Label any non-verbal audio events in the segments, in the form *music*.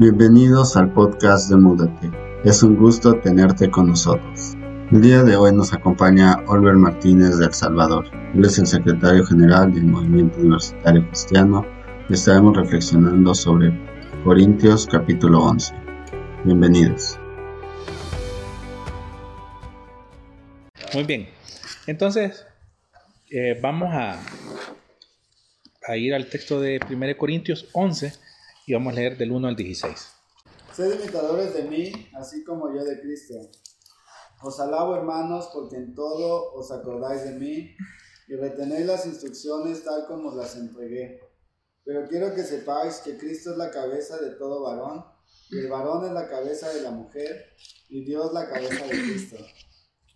Bienvenidos al podcast de Múdate. Es un gusto tenerte con nosotros. El día de hoy nos acompaña Oliver Martínez de El Salvador. Él es el secretario general del Movimiento Universitario Cristiano y estaremos reflexionando sobre Corintios capítulo 11. Bienvenidos. Muy bien. Entonces, eh, vamos a, a ir al texto de 1 Corintios 11 y vamos a leer del 1 al 16. Sed imitadores de mí, así como yo de Cristo. Os alabo, hermanos, porque en todo os acordáis de mí y retenéis las instrucciones tal como las entregué. Pero quiero que sepáis que Cristo es la cabeza de todo varón, y el varón es la cabeza de la mujer, y Dios la cabeza de Cristo.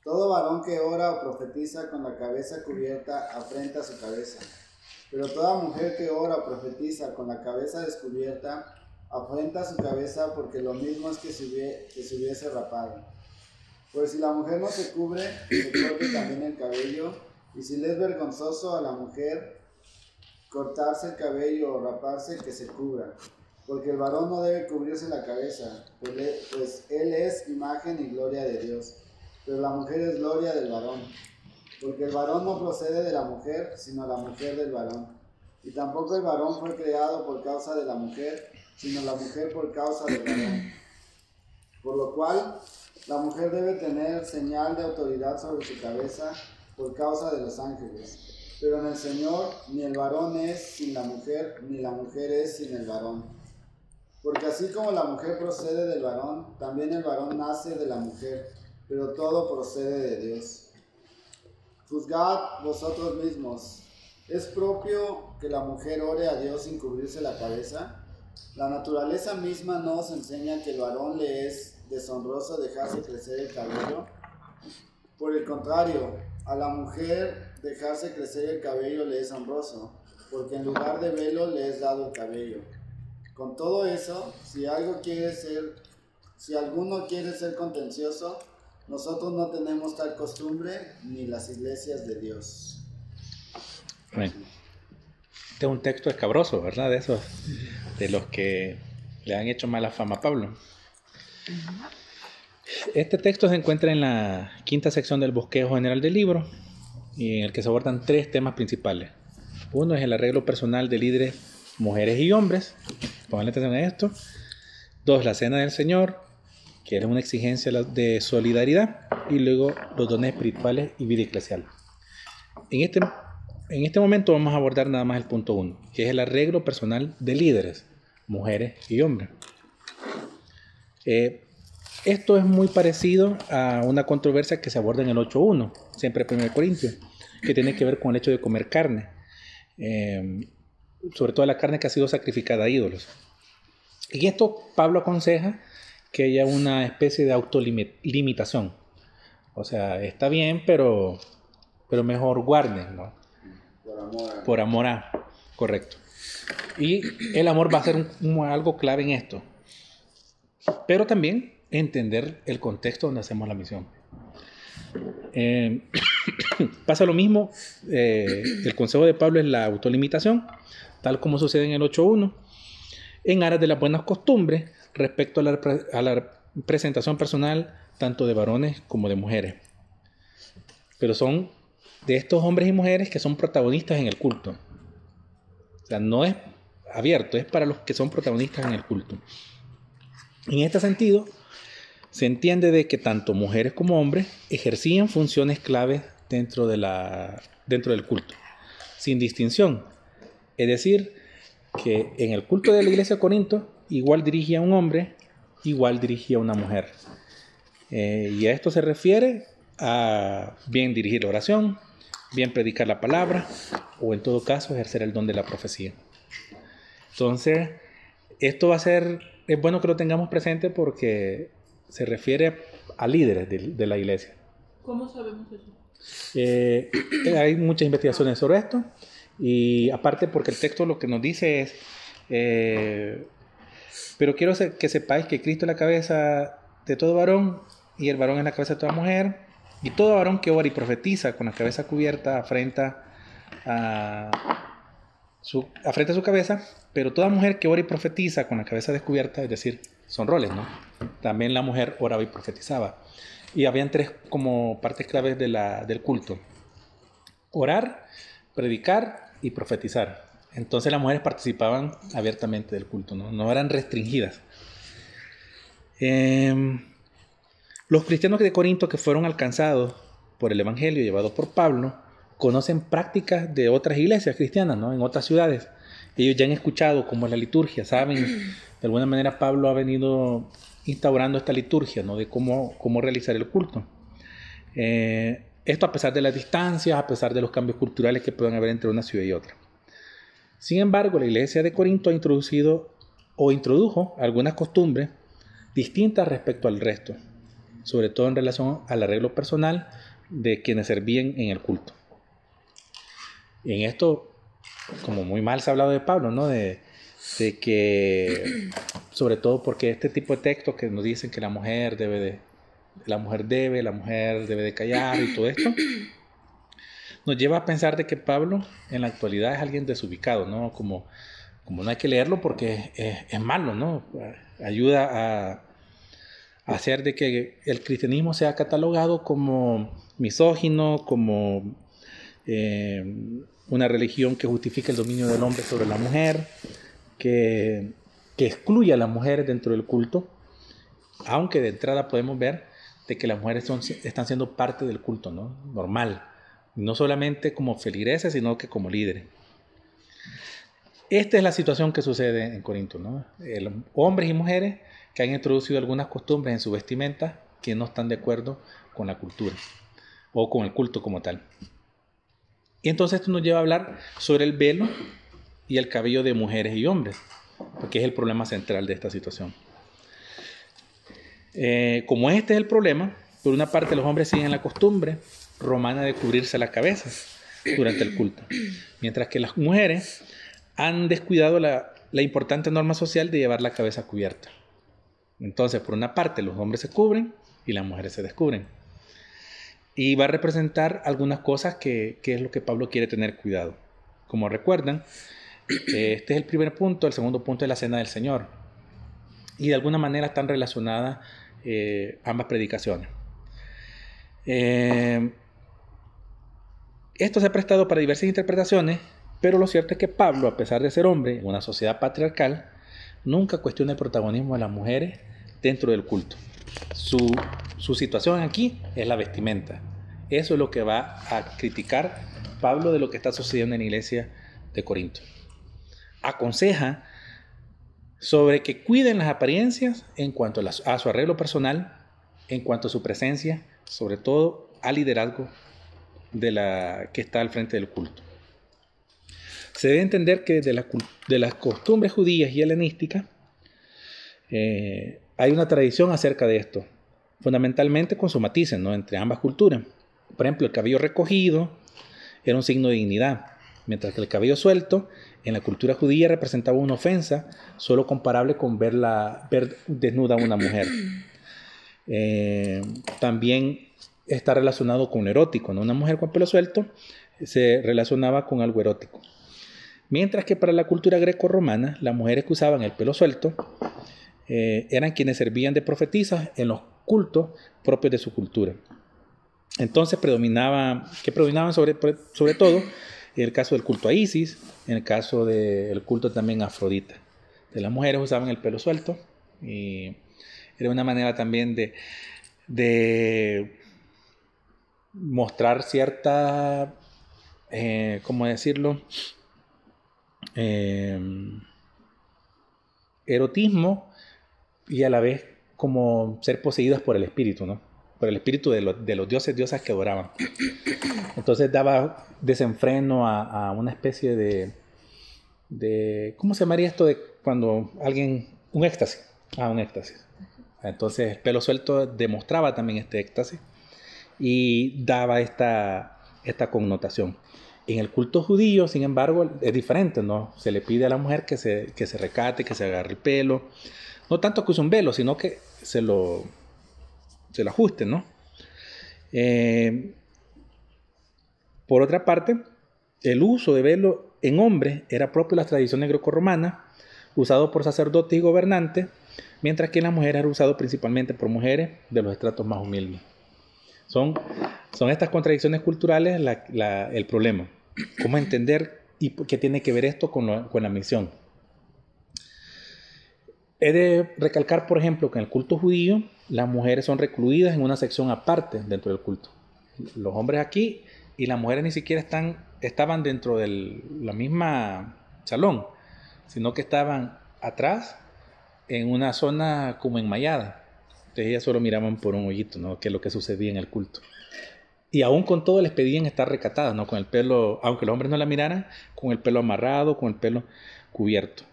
Todo varón que ora o profetiza con la cabeza cubierta afrenta su cabeza pero toda mujer que ora profetiza con la cabeza descubierta, afrenta su cabeza porque lo mismo es que se, hubiese, rapado. Pues si la mujer no se cubre, se corte también el cabello, y si le es vergonzoso a la mujer cortarse el cabello o raparse, que se cubra. Porque el varón no debe cubrirse la cabeza, pues, pues él es imagen y gloria de Dios, pero la mujer es gloria del varón. Porque el varón no procede de la mujer, sino la mujer del varón. Y tampoco el varón fue creado por causa de la mujer, sino la mujer por causa del varón. Por lo cual, la mujer debe tener señal de autoridad sobre su cabeza por causa de los ángeles. Pero en el Señor ni el varón es sin la mujer, ni la mujer es sin el varón. Porque así como la mujer procede del varón, también el varón nace de la mujer, pero todo procede de Dios. Juzgad vosotros mismos. ¿Es propio que la mujer ore a Dios sin cubrirse la cabeza? La naturaleza misma nos enseña que el varón le es deshonroso dejarse crecer el cabello. Por el contrario, a la mujer dejarse crecer el cabello le es honroso, porque en lugar de velo le es dado el cabello. Con todo eso, si algo quiere ser, si alguno quiere ser contencioso, nosotros no tenemos tal costumbre ni las iglesias de Dios. Bueno, este es un texto escabroso, ¿verdad? De esos, de los que le han hecho mala fama a Pablo. Este texto se encuentra en la quinta sección del bosquejo general del libro y en el que se abordan tres temas principales. Uno es el arreglo personal de líderes, mujeres y hombres. Pongan atención a esto. Dos, la cena del Señor que era una exigencia de solidaridad, y luego los dones espirituales y vida eclesial. En este, en este momento vamos a abordar nada más el punto uno, que es el arreglo personal de líderes, mujeres y hombres. Eh, esto es muy parecido a una controversia que se aborda en el 8.1, siempre 1 Corintios, que tiene que ver con el hecho de comer carne, eh, sobre todo la carne que ha sido sacrificada a ídolos. Y esto Pablo aconseja que haya una especie de autolimitación. O sea, está bien, pero, pero mejor guarden, ¿no? Por amor a. Por amor a. Correcto. Y el amor va a ser algo clave en esto. Pero también entender el contexto donde hacemos la misión. Eh, *coughs* pasa lo mismo, eh, el consejo de Pablo es la autolimitación, tal como sucede en el 8.1, en aras de las buenas costumbres, respecto a la, presentación personal tanto de varones como de mujeres. Pero son de estos hombres y mujeres que son protagonistas en el culto. O sea, no es abierto, es para los que son protagonistas en el culto. En este sentido, se entiende de que tanto mujeres como hombres ejercían funciones claves dentro, de la, dentro del culto, sin distinción. Es decir, que en el culto de la iglesia de Corinto igual dirigía a un hombre, igual dirigía a una mujer. Eh, y a esto se refiere a bien dirigir la oración, bien predicar la palabra o en todo caso ejercer el don de la profecía. Entonces, esto va a ser, es bueno que lo tengamos presente porque se refiere a líderes de, la iglesia. ¿Cómo sabemos eso? Eh, *clears throat* hay muchas investigaciones sobre esto y aparte porque el texto lo que nos dice es eh, pero quiero que sepáis que Cristo es la cabeza de todo varón y el varón es la cabeza de toda mujer. Y todo varón que ora y profetiza con la cabeza cubierta afrenta a, su, frente a su cabeza, pero toda mujer que ora y profetiza con la cabeza descubierta, es decir, son roles, ¿no? También la mujer oraba y profetizaba. Y habían tres como partes claves de la, del culto. Orar, predicar y profetizar. Entonces las mujeres participaban abiertamente del culto, no, no eran restringidas. Em, los cristianos de Corinto que fueron alcanzados por el Evangelio llevado por Pablo conocen prácticas de otras iglesias cristianas, ¿no? En otras ciudades. Ellos ya han escuchado cómo es la liturgia, saben, *clears throat* de alguna manera Pablo ha venido instaurando esta liturgia, ¿no? De cómo, cómo realizar el culto. Eh, esto a pesar de las distancias, a pesar de los cambios culturales que pueden haber entre una ciudad y otra. Sin embargo, la iglesia de Corinto ha introducido o introdujo algunas costumbres distintas respecto al resto, sobre todo en relación al arreglo personal de quienes servían en el culto. En esto, como muy mal se ha hablado de Pablo, ¿no? De que, *clears throat* sobre todo porque este tipo de textos que nos dicen que la mujer debe de, la mujer debe, la mujer debe de callar y todo esto, nos lleva a pensar de que Pablo en la actualidad es alguien desubicado, ¿no? Como, como no hay que leerlo porque es, es malo, ¿no? Ayuda a, a, hacer de que el cristianismo sea catalogado como misógino, como eh, una religión que justifica el dominio del hombre sobre la mujer, que, que excluye a las mujeres dentro del culto, aunque de entrada podemos ver de que las mujeres son, están siendo parte del culto, ¿no? Normal. No solamente como feligreses, sino que como líderes. Esta es la situación que sucede en Corinto, ¿no? hombres y mujeres que han introducido algunas costumbres en su vestimenta que no están de acuerdo con la cultura o con el culto como tal. Y entonces esto nos lleva a hablar sobre el velo y el cabello de mujeres y hombres, porque es el problema central de esta situación. Eh, como este es el problema, por una parte los hombres siguen la costumbre romana de cubrirse la cabeza durante el culto, mientras que las mujeres han descuidado la, importante norma social de llevar la cabeza cubierta. Entonces, por una parte, los hombres se cubren y las mujeres se descubren. Y va a representar algunas cosas que, que es lo que Pablo quiere tener cuidado. Como recuerdan, este es el primer punto, el segundo punto es la cena del Señor. Y de alguna manera están relacionadas eh, ambas predicaciones. Eh, esto se ha prestado para diversas interpretaciones, pero lo cierto es que Pablo, a pesar de ser hombre en una sociedad patriarcal, nunca cuestiona el protagonismo de las mujeres dentro del culto. Su, situación aquí es la vestimenta. Eso es lo que va a criticar Pablo de lo que está sucediendo en la iglesia de Corinto. Aconseja sobre que cuiden las apariencias en cuanto a, su arreglo personal, en cuanto a su presencia, sobre todo al liderazgo de la que está al frente del culto. Se debe entender que de, de las costumbres judías y helenísticas eh, hay una tradición acerca de esto, fundamentalmente con su matices ¿no? entre ambas culturas. Por ejemplo, el cabello recogido era un signo de dignidad, mientras que el cabello suelto en la cultura judía representaba una ofensa solo comparable con verla, ver desnuda a una mujer. Eh, también está relacionado con erótico, ¿no? Una mujer con pelo suelto se relacionaba con algo erótico. Mientras que para la cultura greco-romana, las mujeres que usaban el pelo suelto eh, eran quienes servían de profetisas en los cultos propios de su cultura. Entonces predominaba, que predominaban sobre, sobre todo en el caso del culto a Isis, en el caso del culto también a Afrodita. De las mujeres usaban el pelo suelto y era una manera también de, de mostrar cierta, eh, ¿cómo decirlo? Eh, erotismo y a la vez como ser poseídas por el espíritu, ¿no? Por el espíritu de, de los dioses, diosas que adoraban. Entonces daba desenfreno a, una especie de, de, ¿cómo se llamaría esto de cuando alguien, un éxtasis? Ah, un éxtasis. Entonces el pelo suelto demostraba también este éxtasis y daba esta, esta connotación. En el culto judío, sin embargo, es diferente, ¿no? Se le pide a la mujer que se, que se recate, que se agarre el pelo. No tanto que use un velo, sino que se lo, se lo ajuste, ¿no? Eh, por otra parte, el uso de velo en hombres era propio de las tradiciones grecorromanas, usado por sacerdotes y gobernantes, mientras que en las mujeres era usado principalmente por mujeres de los estratos más humildes. Son, son estas contradicciones culturales el problema. ¿Cómo entender y qué tiene que ver esto con, con la misión? He de recalcar, por ejemplo, que en el culto judío las mujeres son recluidas en una sección aparte dentro del culto. Los hombres aquí y las mujeres ni siquiera están, estaban dentro de la misma salón, sino que estaban atrás en una zona como enmayada. Entonces ellas solo miraban por un hoyito, ¿no? Que es lo que sucedía en el culto. Y aún con todo les pedían estar recatadas, ¿no? Con el pelo, aunque los hombres no la miraran, con el pelo amarrado, con el pelo cubierto.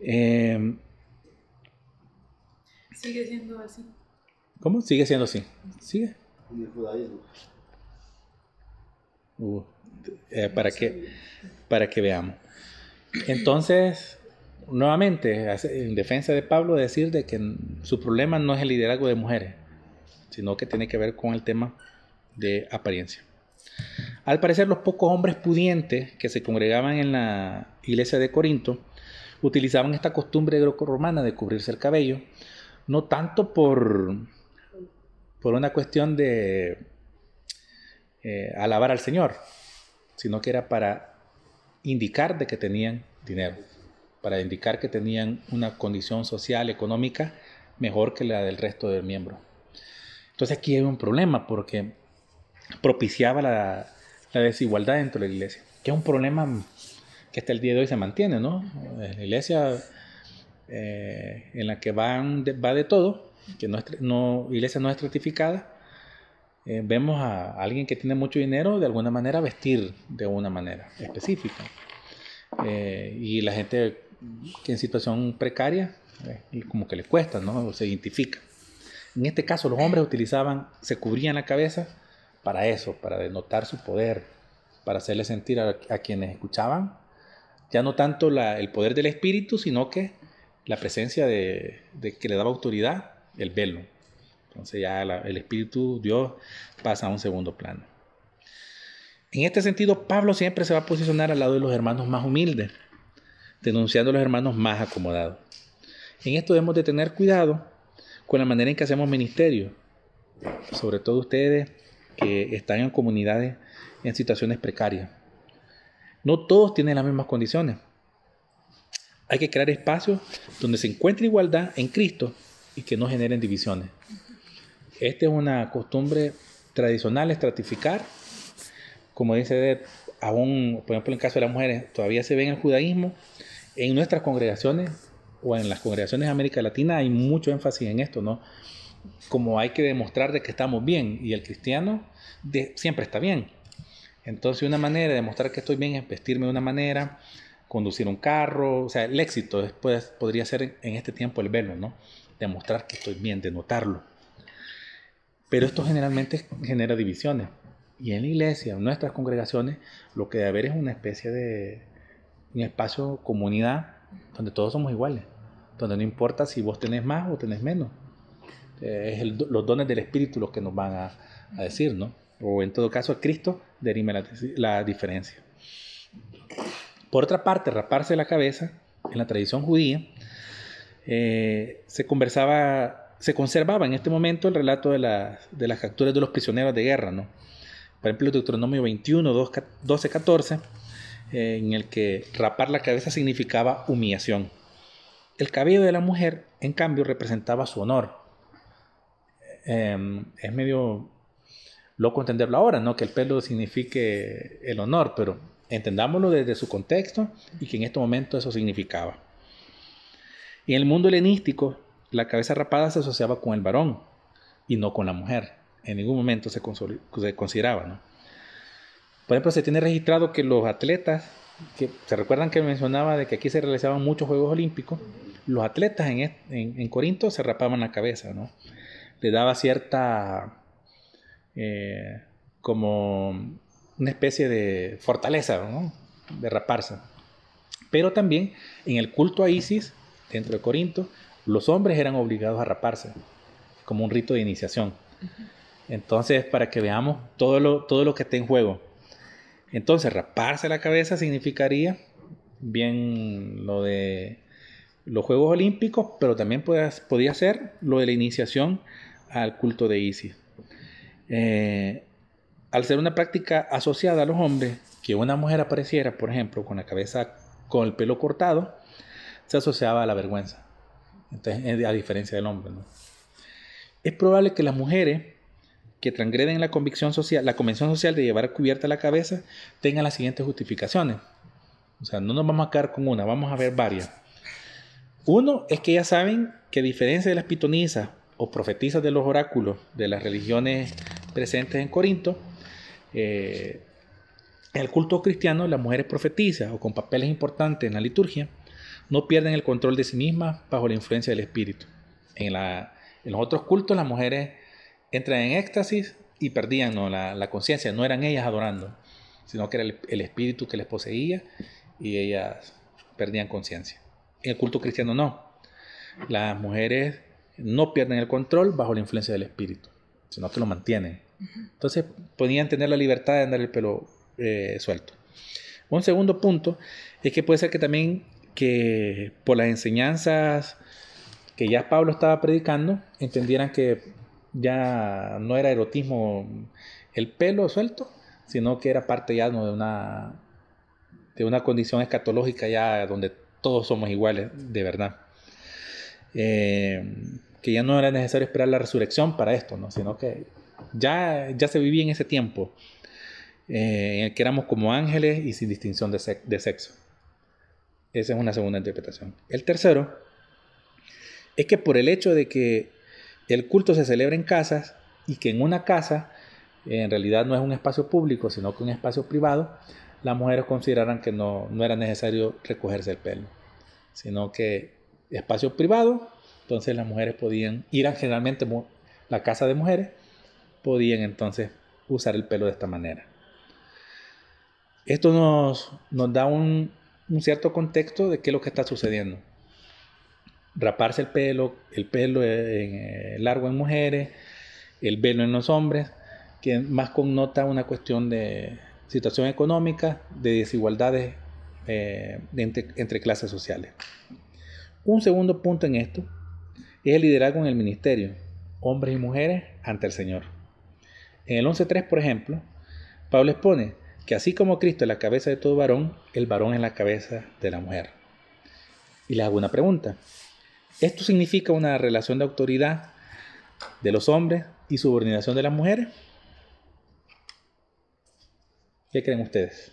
Eh, Sigue siendo así. ¿Cómo? Sigue siendo así. Sigue. En el judaísmo. Uh, eh, para, que, para que veamos. Entonces, nuevamente, en defensa de Pablo, decir de que su problema no es el liderazgo de mujeres, sino que tiene que ver con el tema de apariencia. Al parecer, los pocos hombres pudientes que se congregaban en la iglesia de Corinto utilizaban esta costumbre greco-romana de cubrirse el cabello no tanto por, por una cuestión de eh, alabar al Señor, sino que era para indicar de que tenían dinero, para indicar que tenían una condición social, económica mejor que la del resto del miembro. Entonces aquí hay un problema porque propiciaba la, desigualdad dentro de la iglesia, que es un problema que hasta el día de hoy se mantiene, ¿no? La iglesia eh, en la que va de todo, que no, no iglesia no estratificada, eh, vemos a alguien que tiene mucho dinero de alguna manera vestir de una manera específica. Eh, y la gente que en situación precaria, y como que le cuesta, ¿no? Se identifica. En este caso, los hombres utilizaban, se cubrían la cabeza para eso, para denotar su poder, para hacerle sentir a, quienes escuchaban, ya no tanto la, el poder del espíritu, sino que la presencia de, que le daba autoridad, el velo. Entonces ya el Espíritu Dios pasa a un segundo plano. En este sentido, Pablo siempre se va a posicionar al lado de los hermanos más humildes, denunciando a los hermanos más acomodados. En esto debemos de tener cuidado con la manera en que hacemos ministerio, sobre todo ustedes que están en comunidades en situaciones precarias. No todos tienen las mismas condiciones. Hay que crear espacios donde se encuentre igualdad en Cristo y que no generen divisiones. Esta es una costumbre tradicional, estratificar. Como dice aún, por ejemplo, en el caso de las mujeres, todavía se ve en el judaísmo. En nuestras congregaciones o en las congregaciones de América Latina hay mucho énfasis en esto, ¿no? Como hay que demostrar de que estamos bien y el cristiano siempre está bien. Entonces, una manera de demostrar que estoy bien es vestirme de una manera, conducir un carro, o sea, el éxito después podría ser en este tiempo el verlo, ¿no? Demostrar que estoy bien, de notarlo. Pero esto generalmente genera divisiones. Y en la iglesia, en nuestras congregaciones, lo que debe haber es una especie de un espacio, comunidad, donde todos somos iguales, donde no importa si vos tenés más o tenés menos. Eh, es los dones del Espíritu los que nos van a, decir, ¿no? O en todo caso, Cristo derime la, la diferencia. Por otra parte, raparse la cabeza, en la tradición judía, eh, se, conversaba, se conservaba en este momento el relato de, de, las capturas de los prisioneros de guerra. ¿no? Por ejemplo, Deuteronomio 21, 12, 14, en el que rapar la cabeza significaba humillación. El cabello de la mujer, en cambio, representaba su honor. Em, es medio loco entenderlo ahora, ¿no? Que el pelo signifique el honor, pero Entendámoslo desde su contexto y que en este momento eso significaba. Y en el mundo helenístico, la cabeza rapada se asociaba con el varón y no con la mujer. En ningún momento se, consideraba. ¿no? Por ejemplo, se tiene registrado que los atletas, que se recuerdan que mencionaba de que aquí se realizaban muchos Juegos Olímpicos, los atletas en, en, Corinto se rapaban la cabeza, ¿no? Le daba cierta eh, como una especie de fortaleza, de raparse. Pero también en el culto a Isis, dentro de Corinto, los hombres eran obligados a raparse, como un rito de iniciación. Entonces, para que veamos todo lo, todo lo que está en juego. Entonces, raparse la cabeza significaría bien lo de los Juegos Olímpicos, pero también podía ser lo de la iniciación al culto de Isis. Eh, al ser una práctica asociada a los hombres, que una mujer apareciera, por ejemplo, con la cabeza con el pelo cortado, se asociaba a la vergüenza. Entonces, a diferencia del hombre. Es probable que las mujeres que transgreden la convicción social, la convención social de llevar cubierta la cabeza, tengan las siguientes justificaciones. O sea, no nos vamos a quedar con una, vamos a ver varias. Uno es que ya saben que a diferencia de las pitonisas o profetizas de los oráculos de las religiones presentes en Corinto, eh, en el culto cristiano las mujeres profetizas o con papeles importantes en la liturgia no pierden el control de sí mismas bajo la influencia del espíritu. En, los otros cultos las mujeres entran en éxtasis y perdían la, conciencia, no eran ellas adorando, sino que era el espíritu que les poseía y ellas perdían conciencia. En el culto cristiano no. Las mujeres no pierden el control bajo la influencia del espíritu, sino que lo mantienen. Entonces podían tener la libertad de andar el pelo eh, suelto. Un segundo punto es que puede ser que también que por las enseñanzas que ya Pablo estaba predicando, entendieran que ya no era erotismo el pelo suelto, sino que era parte ya de una de una condición escatológica ya donde todos somos iguales de verdad. Eh, que ya no era necesario esperar la resurrección para esto, ¿no? sino que ya, ya se vivía en ese tiempo eh, en el que éramos como ángeles y sin distinción de, sexo. Esa es una segunda interpretación. El tercero es que por el hecho de que el culto se celebra en casas y que en una casa en realidad no es un espacio público, sino que un espacio privado, las mujeres consideraran que no, no era necesario recogerse el pelo, sino que espacio privado, entonces las mujeres podían ir a generalmente la casa de mujeres, podían entonces usar el pelo de esta manera. Esto nos, nos da un, un, cierto contexto de qué es lo que está sucediendo. Raparse el pelo, el pelo en, eh, largo en mujeres, el velo en los hombres, que más connota una cuestión de, situación económica, de desigualdades eh, entre, clases sociales. Un segundo punto en esto es el liderazgo en el ministerio, hombres y mujeres ante el Señor. En el 11.3, por ejemplo, Pablo expone que así como Cristo es la cabeza de todo varón, el varón es la cabeza de la mujer. Y le hago una pregunta. ¿Esto significa una relación de autoridad de los hombres y subordinación de las mujeres? ¿Qué creen ustedes?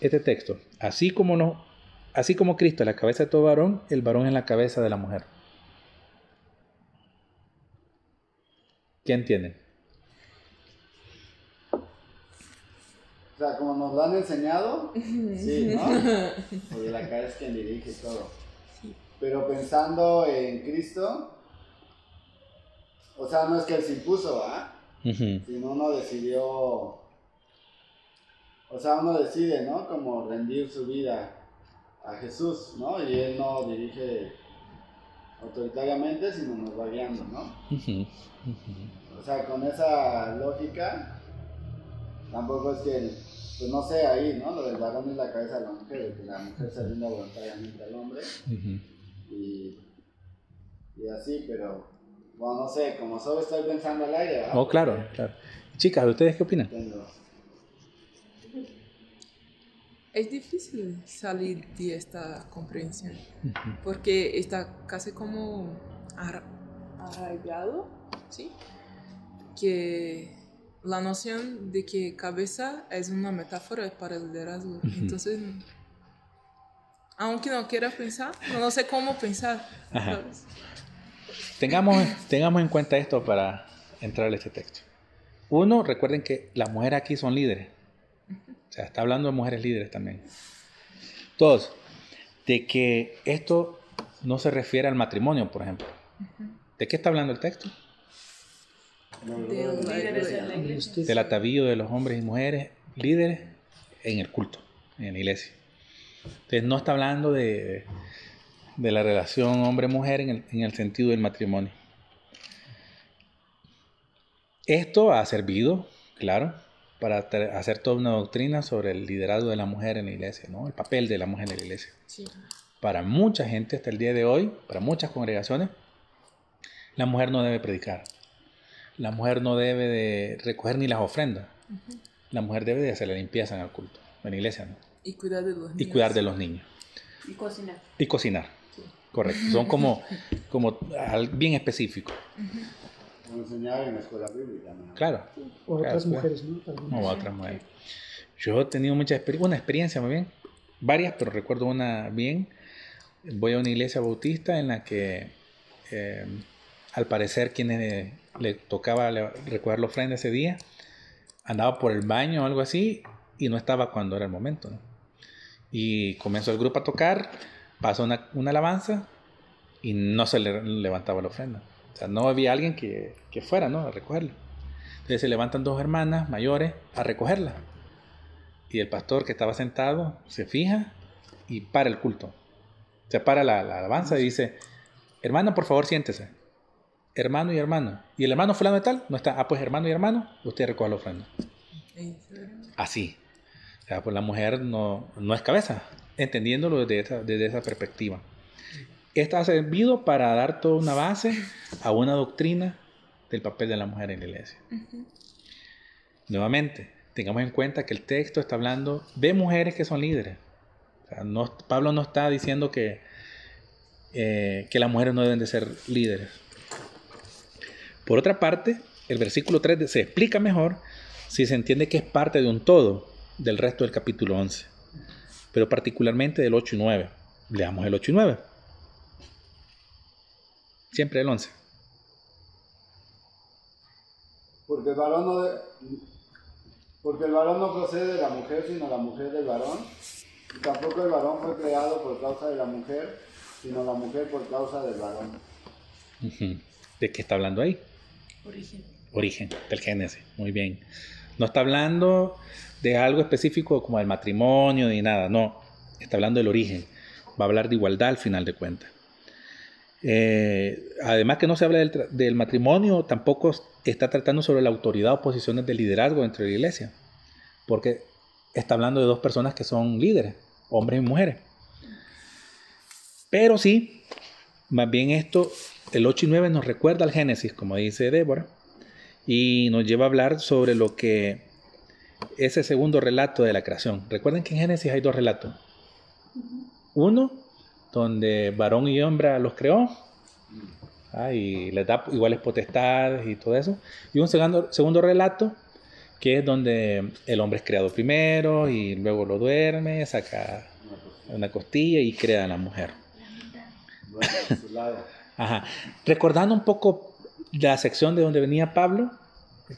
Este texto, así como no, así como Cristo es la cabeza de todo varón, el varón es la cabeza de la mujer. ¿Quién entiende? Sea, como nos lo han enseñado, sí, ¿no? Porque la cabeza es quien dirige todo. Pero pensando en Cristo, o sea, no es que él se impuso, ¿ah? Sino uno decidió, o sea, uno decide, ¿no? Como rendir su vida a Jesús, ¿no? Y Él no dirige autoritariamente, sino nos va guiando, ¿no? O sea, con esa lógica, tampoco es que, pues no sé ahí, ¿no? Lo del varón es la cabeza de la mujer, que la mujer se rinda voluntariamente al hombre. y, y así, pero bueno, no sé, como solo estoy pensando al aire. Oh, claro, claro. Chicas, ¿ustedes qué opinan? Es difícil salir de esta comprensión, porque está casi como arraigado, ¿sí? Que la noción de que cabeza es una metáfora para el liderazgo. Entonces, aunque no quiera pensar, no sé cómo pensar. Tengamos, tengamos en cuenta esto para entrar a este texto. Uno, recuerden que las mujeres aquí son líderes. O sea, está hablando de mujeres líderes también. Dos, de que esto no se refiere al matrimonio, por ejemplo. ¿De qué está hablando el texto? Del atavío de los hombres y mujeres líderes en el culto, en la iglesia. Entonces no está hablando de, de la relación hombre-mujer en el, sentido del matrimonio. Esto ha servido, claro, para hacer toda una doctrina sobre el liderazgo de la mujer en la iglesia, ¿no? El papel de la mujer en la iglesia. Sí. Para mucha gente hasta el día de hoy, para muchas congregaciones, la mujer no debe predicar. La mujer no debe de recoger ni las ofrendas. La mujer debe de hacer la limpieza en el culto, en la iglesia, ¿no? Y cuidar de los Y niños. cuidar de los niños. Y cocinar. Y cocinar. Sí. Correcto. Son como, *laughs* como bien específicos. Como enseñar en la escuela bíblica. ¿no? Claro. O Claro, otras claro. mujeres, ¿no? Algunas. No, otras mujeres. Yo he tenido mucha experiencia, una experiencia más bien, varias, pero recuerdo una bien. Voy a una iglesia bautista en la que eh, al parecer quienes le tocaba recoger la ofrenda ese día andaba por el baño o algo así y no estaba cuando era el momento. Y comenzó el grupo a tocar, pasó una, una alabanza y no se le levantaba la ofrenda. O sea, no había alguien que, que fuera ¿no? a recogerla. Entonces se levantan dos hermanas mayores a recogerla. Y el pastor que estaba sentado se fija y para el culto. Se para la, la alabanza y dice, hermano, por favor, siéntese. Hermano y hermano. Y el hermano fulano de tal, no está. Ah, pues hermano y hermano, usted recoge la ofrenda. Así. O sea, pues la mujer no, no es cabeza, entendiéndolo desde esa, desde esa perspectiva. Esta ha servido para dar toda una base a una doctrina del papel de la mujer en la iglesia. Nuevamente, tengamos en cuenta que el texto está hablando de mujeres que son líderes. O sea, no- Pablo no está diciendo que, eh, que las mujeres no deben de ser líderes. Por otra parte, el versículo 3 se explica mejor si se entiende que es parte de un todo del resto del capítulo 11, pero particularmente del 8 y 9. Leamos el 8 y 9. Siempre el 11. Porque el varón no de- porque el varón no procede de la mujer, sino la mujer del varón. Y tampoco el varón fue creado por causa de la mujer, sino la mujer por causa del varón. ¿De qué está hablando ahí? Origen. Origen, del Génesis. Muy bien. No está hablando de algo específico como el matrimonio ni nada, no. Está hablando del origen. Va a hablar de igualdad al final de cuentas. Eh, además que no se habla del, del matrimonio, tampoco está tratando sobre la autoridad o posiciones de liderazgo dentro de la iglesia. Porque está hablando de dos personas que son líderes, hombres y mujeres. Pero sí, más bien esto, el 8 y 9 nos recuerda al Génesis, como dice Débora, y nos lleva a hablar sobre lo que ese segundo relato de la creación. Recuerden que en Génesis hay dos relatos. Uno, donde varón y hembra los creó, y les da iguales potestades y todo eso. Y un segundo, segundo relato, que es donde el hombre es creado primero y luego lo duerme, saca una costilla y crea a la mujer. Bueno, por su lado. Ajá. Recordando un poco la sección de donde venía Pablo,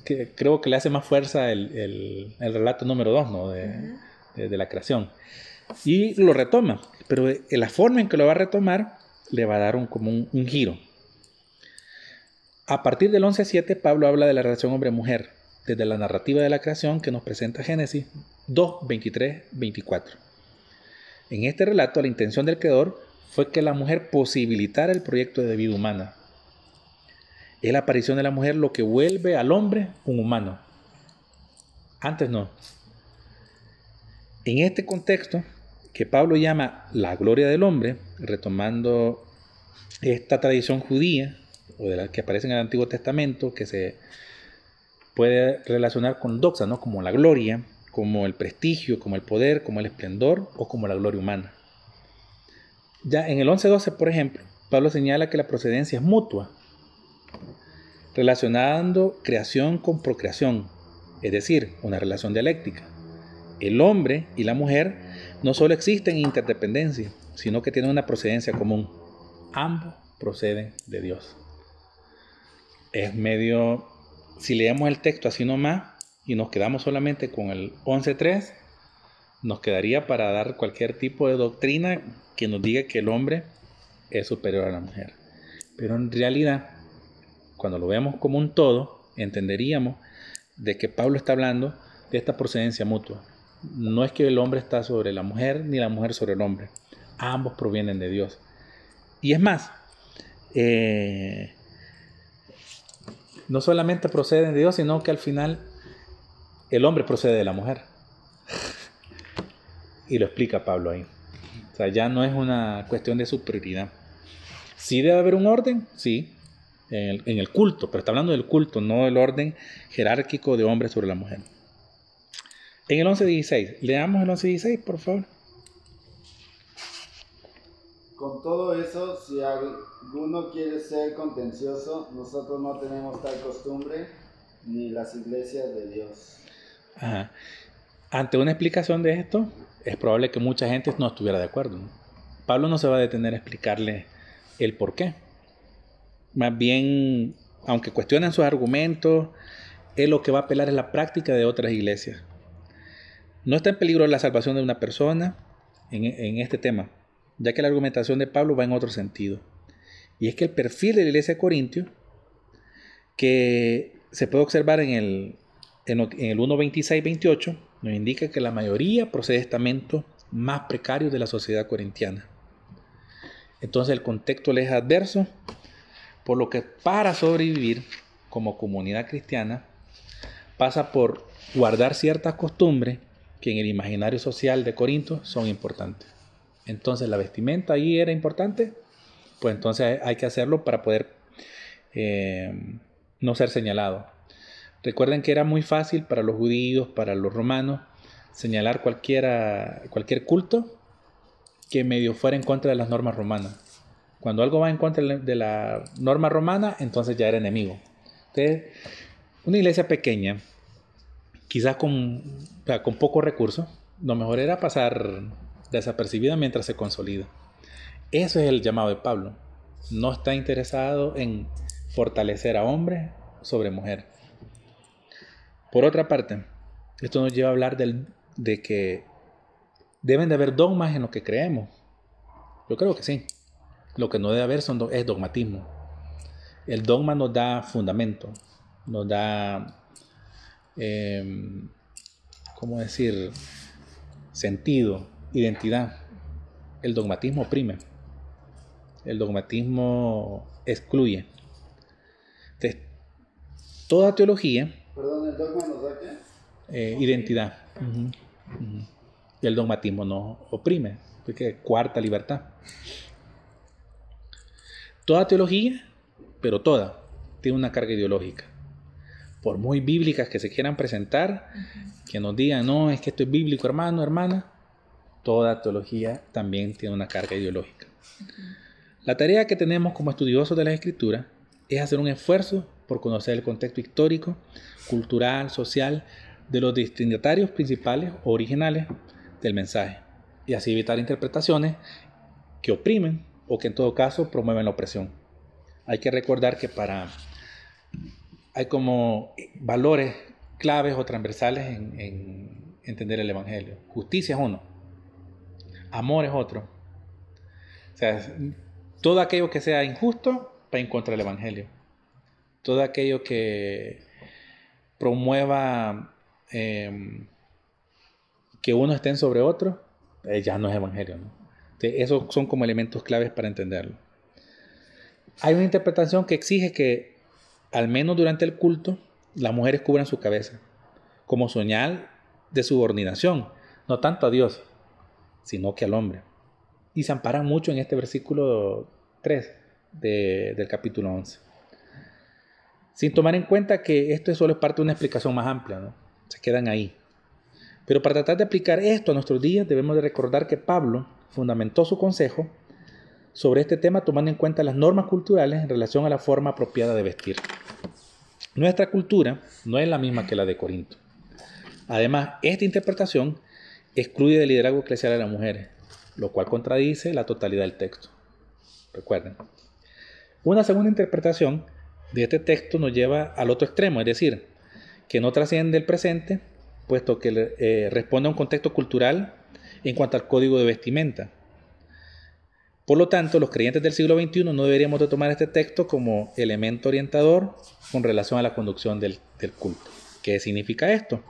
que creo que le hace más fuerza el, el- el relato número 2 ¿no? de, de- de la creación. Y lo retoma, pero en la forma en que lo va a retomar le va a dar un, como un, un giro. A partir del 11.7, Pablo habla de la relación hombre-mujer, desde la narrativa de la creación que nos presenta Génesis 2, 23, 24. En este relato, la intención del creador fue que la mujer posibilitara el proyecto de vida humana. Es la aparición de la mujer lo que vuelve al hombre un humano. Antes no. En este contexto, que Pablo llama la gloria del hombre, retomando esta tradición judía, o de la que aparece en el Antiguo Testamento, que se puede relacionar con doxa, ¿no? como la gloria, como el prestigio, como el poder, como el esplendor o como la gloria humana. Ya en el 11.12, por ejemplo, Pablo señala que la procedencia es mutua, relacionando creación con procreación, es decir, una relación dialéctica. El hombre y la mujer no solo existen en interdependencia, sino que tienen una procedencia común. Ambos proceden de Dios. Es medio, si leemos el texto así nomás y nos quedamos solamente con el 11.3, nos quedaría para dar cualquier tipo de doctrina que nos diga que el hombre es superior a la mujer. Pero en realidad, cuando lo vemos como un todo, entenderíamos de que Pablo está hablando de esta procedencia mutua. No es que el hombre está sobre la mujer ni la mujer sobre el hombre. Ambos provienen de Dios. Y es más, eh, no solamente proceden de Dios, sino que al final el hombre procede de la mujer. Y lo explica Pablo ahí. O sea, ya no es una cuestión de superioridad. Sí debe haber un orden, sí, en el, en el culto, pero está hablando del culto, no del orden jerárquico de hombre sobre la mujer. En el 11.16, leamos el 11.16, por favor. Con todo eso, si alguno quiere ser contencioso, nosotros no tenemos tal costumbre, ni las iglesias de Dios. Ajá. Ante una explicación de esto, es probable que mucha gente no estuviera de acuerdo. Pablo no se va a detener a explicarle el por qué. Más bien, aunque cuestionen sus argumentos, él lo que va a apelar es la práctica de otras iglesias. No está en peligro la salvación de una persona en, este tema, ya que la argumentación de Pablo va en otro sentido. Y es que el perfil de la iglesia de Corintio, que se puede observar en el, en el 1.26-28, nos indica que la mayoría procede de estamentos más precarios de la sociedad corintiana. Entonces el contexto les es adverso, por lo que para sobrevivir como comunidad cristiana pasa por guardar ciertas costumbres que en el imaginario social de Corinto son importantes. Entonces la vestimenta ahí era importante, pues entonces hay que hacerlo para poder eh, no ser señalado. Recuerden que era muy fácil para los judíos, para los romanos, señalar cualquiera, cualquier culto que medio fuera en contra de las normas romanas. Cuando algo va en contra de la norma romana, entonces ya era enemigo. Entonces, una iglesia pequeña, quizás con, con pocos recursos, lo mejor era pasar desapercibida mientras se consolida. Eso es el llamado de Pablo. No está interesado en fortalecer a hombre sobre mujer. Por otra parte, esto nos lleva a hablar del- de que deben de haber dogmas en lo que creemos. Yo creo que sí. Lo que no debe haber son es dogmatismo. El dogma nos da fundamento, nos da, em, ¿cómo decir?, sentido, identidad. El dogmatismo oprime. El dogmatismo excluye. Entonces, toda teología Perdón, ¿el dogma nos da qué? eh, identidad. Y el dogmatismo nos oprime, porque cuarta libertad. Toda teología, pero toda, tiene una carga ideológica. Por muy bíblicas que se quieran presentar, que nos digan, no, es que esto es bíblico, hermano, hermana, toda teología también tiene una carga ideológica. La tarea que tenemos como estudiosos de las escrituras es hacer un esfuerzo por conocer el contexto histórico, cultural, social de los destinatarios principales o originales del mensaje y así evitar interpretaciones que oprimen o que en todo caso promueven la opresión. Hay que recordar que para hay como valores claves o transversales en, en entender el Evangelio. Justicia es uno, amor es otro. O sea, todo aquello que sea injusto va en contra del Evangelio. Todo aquello que promueva eh, que uno esté sobre otro, eh, ya no es Evangelio. esos son como elementos claves para entenderlo. Hay una interpretación que exige que, al menos durante el culto, las mujeres cubran su cabeza, como señal de subordinación, no tanto a Dios, sino que al hombre. Y se amparan mucho en este versículo 3 de- del capítulo 11. Sin tomar en cuenta que esto solo es parte de una explicación más amplia. Se quedan ahí. Pero para tratar de aplicar esto a nuestros días, debemos de recordar que Pablo fundamentó su consejo sobre este tema tomando en cuenta las normas culturales en relación a la forma apropiada de vestir. Nuestra cultura no es la misma que la de Corinto. Además, esta interpretación excluye del liderazgo eclesial a las mujeres, lo cual contradice la totalidad del texto. Recuerden. Una segunda interpretación de este texto nos lleva al otro extremo, es decir, que no trasciende el presente, puesto que eh, responde a un contexto cultural en cuanto al código de vestimenta. Por lo tanto, los creyentes del siglo XXI no deberíamos de tomar este texto como elemento orientador con relación a la conducción del, del culto. ¿Qué significa esto?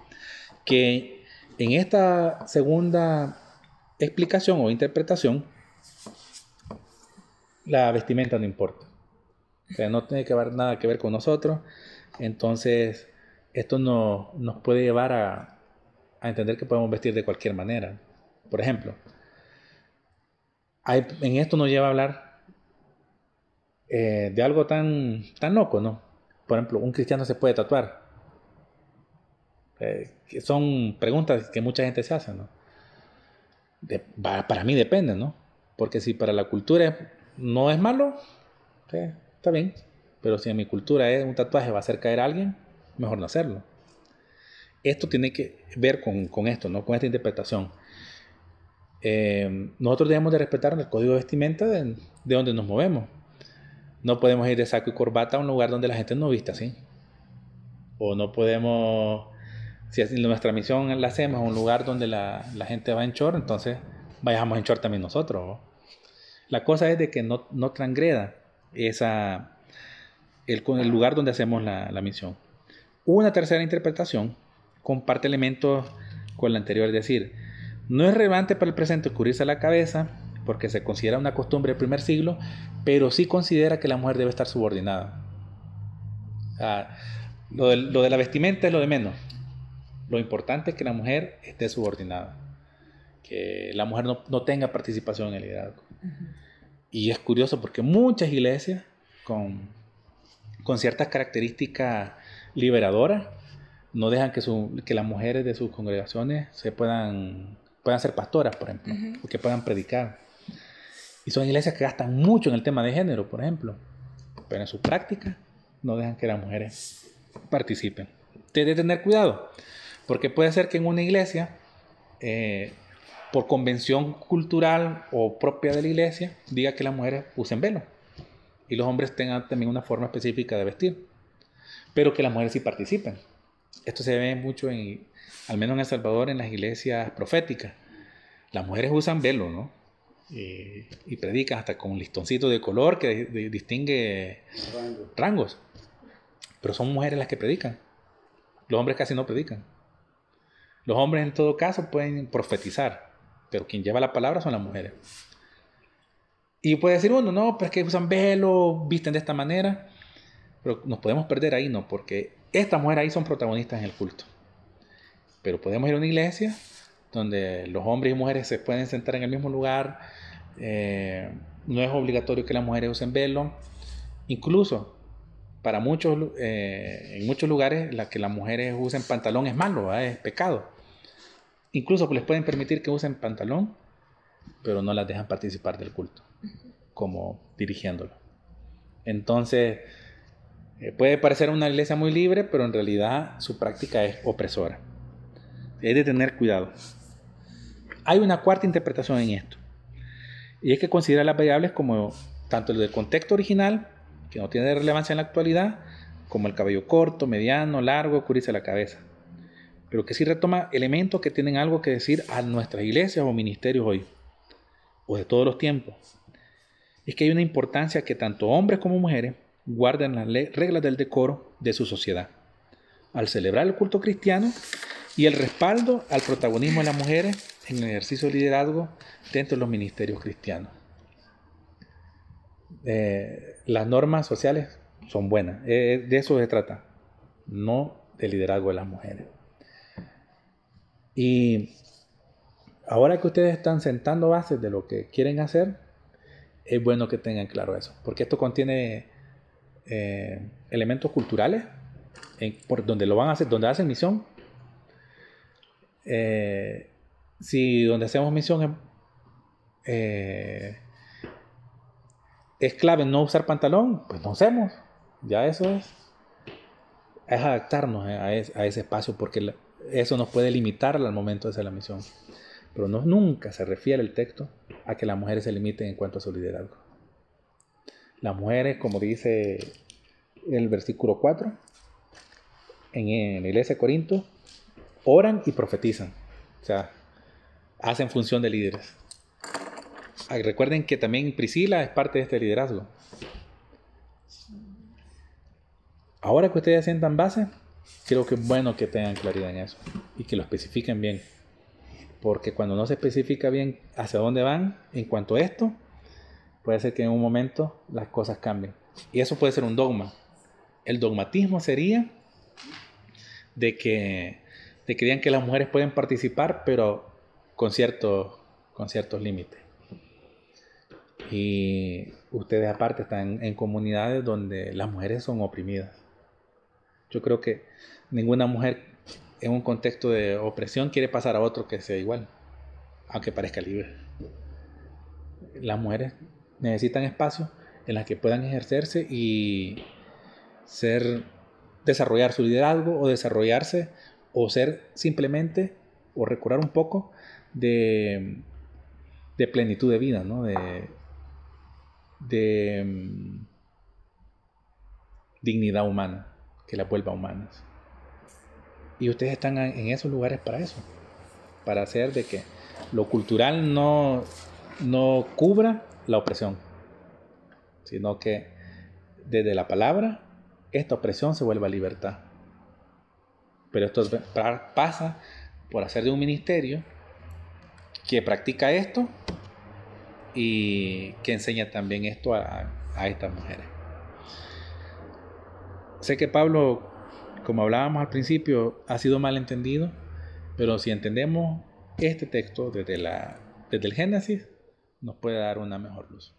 Que en esta segunda explicación o interpretación, la vestimenta no importa. O sea, no tiene que ver nada que ver con nosotros. Entonces, esto no- nos puede llevar a, entender que podemos vestir de cualquier manera. Por ejemplo, en esto nos lleva a hablar eh, de algo tan, tan loco, ¿no? Por ejemplo, un cristiano se puede tatuar. Eh, son preguntas que mucha gente se hace, ¿no? Para mí depende, ¿no? Porque si para la cultura no es malo, sí, está bien. Pero si en mi cultura es un tatuaje va a hacer caer a alguien, mejor no hacerlo. Esto tiene que ver con, con esto, ¿no? Con esta interpretación. Eh, nosotros debemos de respetar el código de vestimenta de, de donde nos movemos. No podemos ir de saco y corbata a un lugar donde la gente no vista así. O no podemos, si nuestra misión la hacemos en un lugar donde la, la gente va en short, entonces vayamos en short también nosotros. ¿no? La cosa es de que no, no transgreda esa, el, lugar donde hacemos la, misión. Una tercera interpretación comparte elementos con la anterior, es decir, no es relevante para el presente cubrirse la cabeza porque se considera una costumbre del primer siglo, pero sí considera que la mujer debe estar subordinada. Lo, de, lo de la vestimenta es lo de menos. Lo importante es que la mujer esté subordinada, que la mujer no, no tenga participación en el liderazgo. Y es curioso porque muchas iglesias con, con ciertas características liberadoras no dejan que, su- que las mujeres de sus congregaciones se puedan, puedan ser pastoras, por ejemplo, o que puedan predicar. Y son iglesias que gastan mucho en el tema de género, por ejemplo, pero en su práctica no dejan que las mujeres participen. Debe tener cuidado, porque puede ser que en una iglesia, eh, por convención cultural o propia de la iglesia, diga que las mujeres usen velo y los hombres tengan también una forma específica de vestir, pero que las mujeres sí participen. Esto se ve mucho, en, al menos en El Salvador, en las iglesias proféticas. Las mujeres usan velo, ¿no? Y, y predican hasta con un listoncito de color que di- di- distingue Rango. rangos. Pero son mujeres las que predican. Los hombres casi no predican. Los hombres en todo caso pueden profetizar, pero quien lleva la palabra son las mujeres. Y puede decir uno, no, pero es que usan velo, visten de esta manera. Pero nos podemos perder ahí, no, porque estas mujeres ahí son protagonistas en el culto. Pero podemos ir a una iglesia donde los hombres y mujeres se pueden sentar en el mismo lugar. eh, no es obligatorio que las mujeres usen velo. Incluso para muchos, eh, en muchos lugares, la que las mujeres usen pantalón es malo, es pecado. Incluso les pueden permitir que usen pantalón, pero no las dejan participar del culto, como dirigiéndolo. Entonces, eh, puede parecer una iglesia muy libre, pero en realidad su práctica es opresora. Hay de tener cuidado. Hay una cuarta interpretación en esto, y es que considera las variables como tanto el del contexto original, que no tiene relevancia en la actualidad, como el cabello corto, mediano, largo, cubrirse la cabeza, pero que sí retoma elementos que tienen algo que decir a nuestras iglesias o ministerios hoy, o de todos los tiempos. Es que hay una importancia que tanto hombres como mujeres guarden las reglas del decoro de su sociedad, al celebrar el culto cristiano y el respaldo al protagonismo de las mujeres en el ejercicio de liderazgo dentro de los ministerios cristianos. Eh, las normas sociales son buenas, eh, de eso se trata, no del liderazgo de las mujeres. Y ahora que ustedes están sentando bases de lo que quieren hacer, es bueno que tengan claro eso, porque esto contiene eh, elementos culturales por donde lo van a hacer, donde hacen misión. Eh, si donde hacemos misión es, eh, es clave no usar pantalón, pues no hacemos. Ya eso es. Es adaptarnos a ese, a ese espacio porque la- eso nos puede limitar al momento de hacer la misión. Pero no, nunca se refiere el texto a que las mujeres se limiten en cuanto a su liderazgo. Las mujeres, como dice el versículo 4, en, la iglesia de Corinto, oran y profetizan. O sea, hacen función de líderes. Ah, Recuerden que también Priscila es parte de este liderazgo. Ahora que ustedes sientan base, creo que es bueno que tengan claridad en eso y que lo especifiquen bien. Porque cuando no se especifica bien hacia dónde van en cuanto a esto, puede ser que en un momento las cosas cambien. Y eso puede ser un dogma. El dogmatismo sería de que, de que digan que las mujeres pueden participar, pero con, cierto, con ciertos límites. Y ustedes aparte están en comunidades donde las mujeres son oprimidas. Yo creo que ninguna mujer en un contexto de opresión quiere pasar a otro que sea igual, aunque parezca libre. Las mujeres necesitan espacios en los que puedan ejercerse y ser desarrollar su liderazgo o desarrollarse o ser simplemente o recordar un poco de, de plenitud de vida, ¿no? de, de mm, dignidad humana, que la vuelva humanas. Y ustedes están en esos lugares para eso, para hacer de que lo cultural no, no cubra la opresión, sino que desde la palabra esta opresión se vuelva libertad. Pero esto pasa por hacer de un ministerio que practica esto y que enseña también esto a, a estas mujeres. Sé que Pablo, como hablábamos al principio, ha sido mal entendido, pero si entendemos este texto desde, la, desde el Génesis, nos puede dar una mejor luz.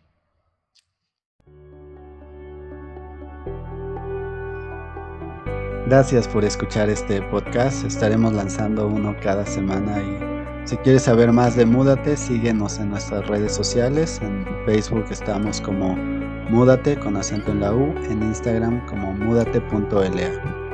Gracias por escuchar este podcast. Estaremos lanzando uno cada semana y si quieres saber más de Múdate, síguenos en nuestras redes sociales. En Facebook estamos como Múdate con acento en la U, en Instagram como múdate.la.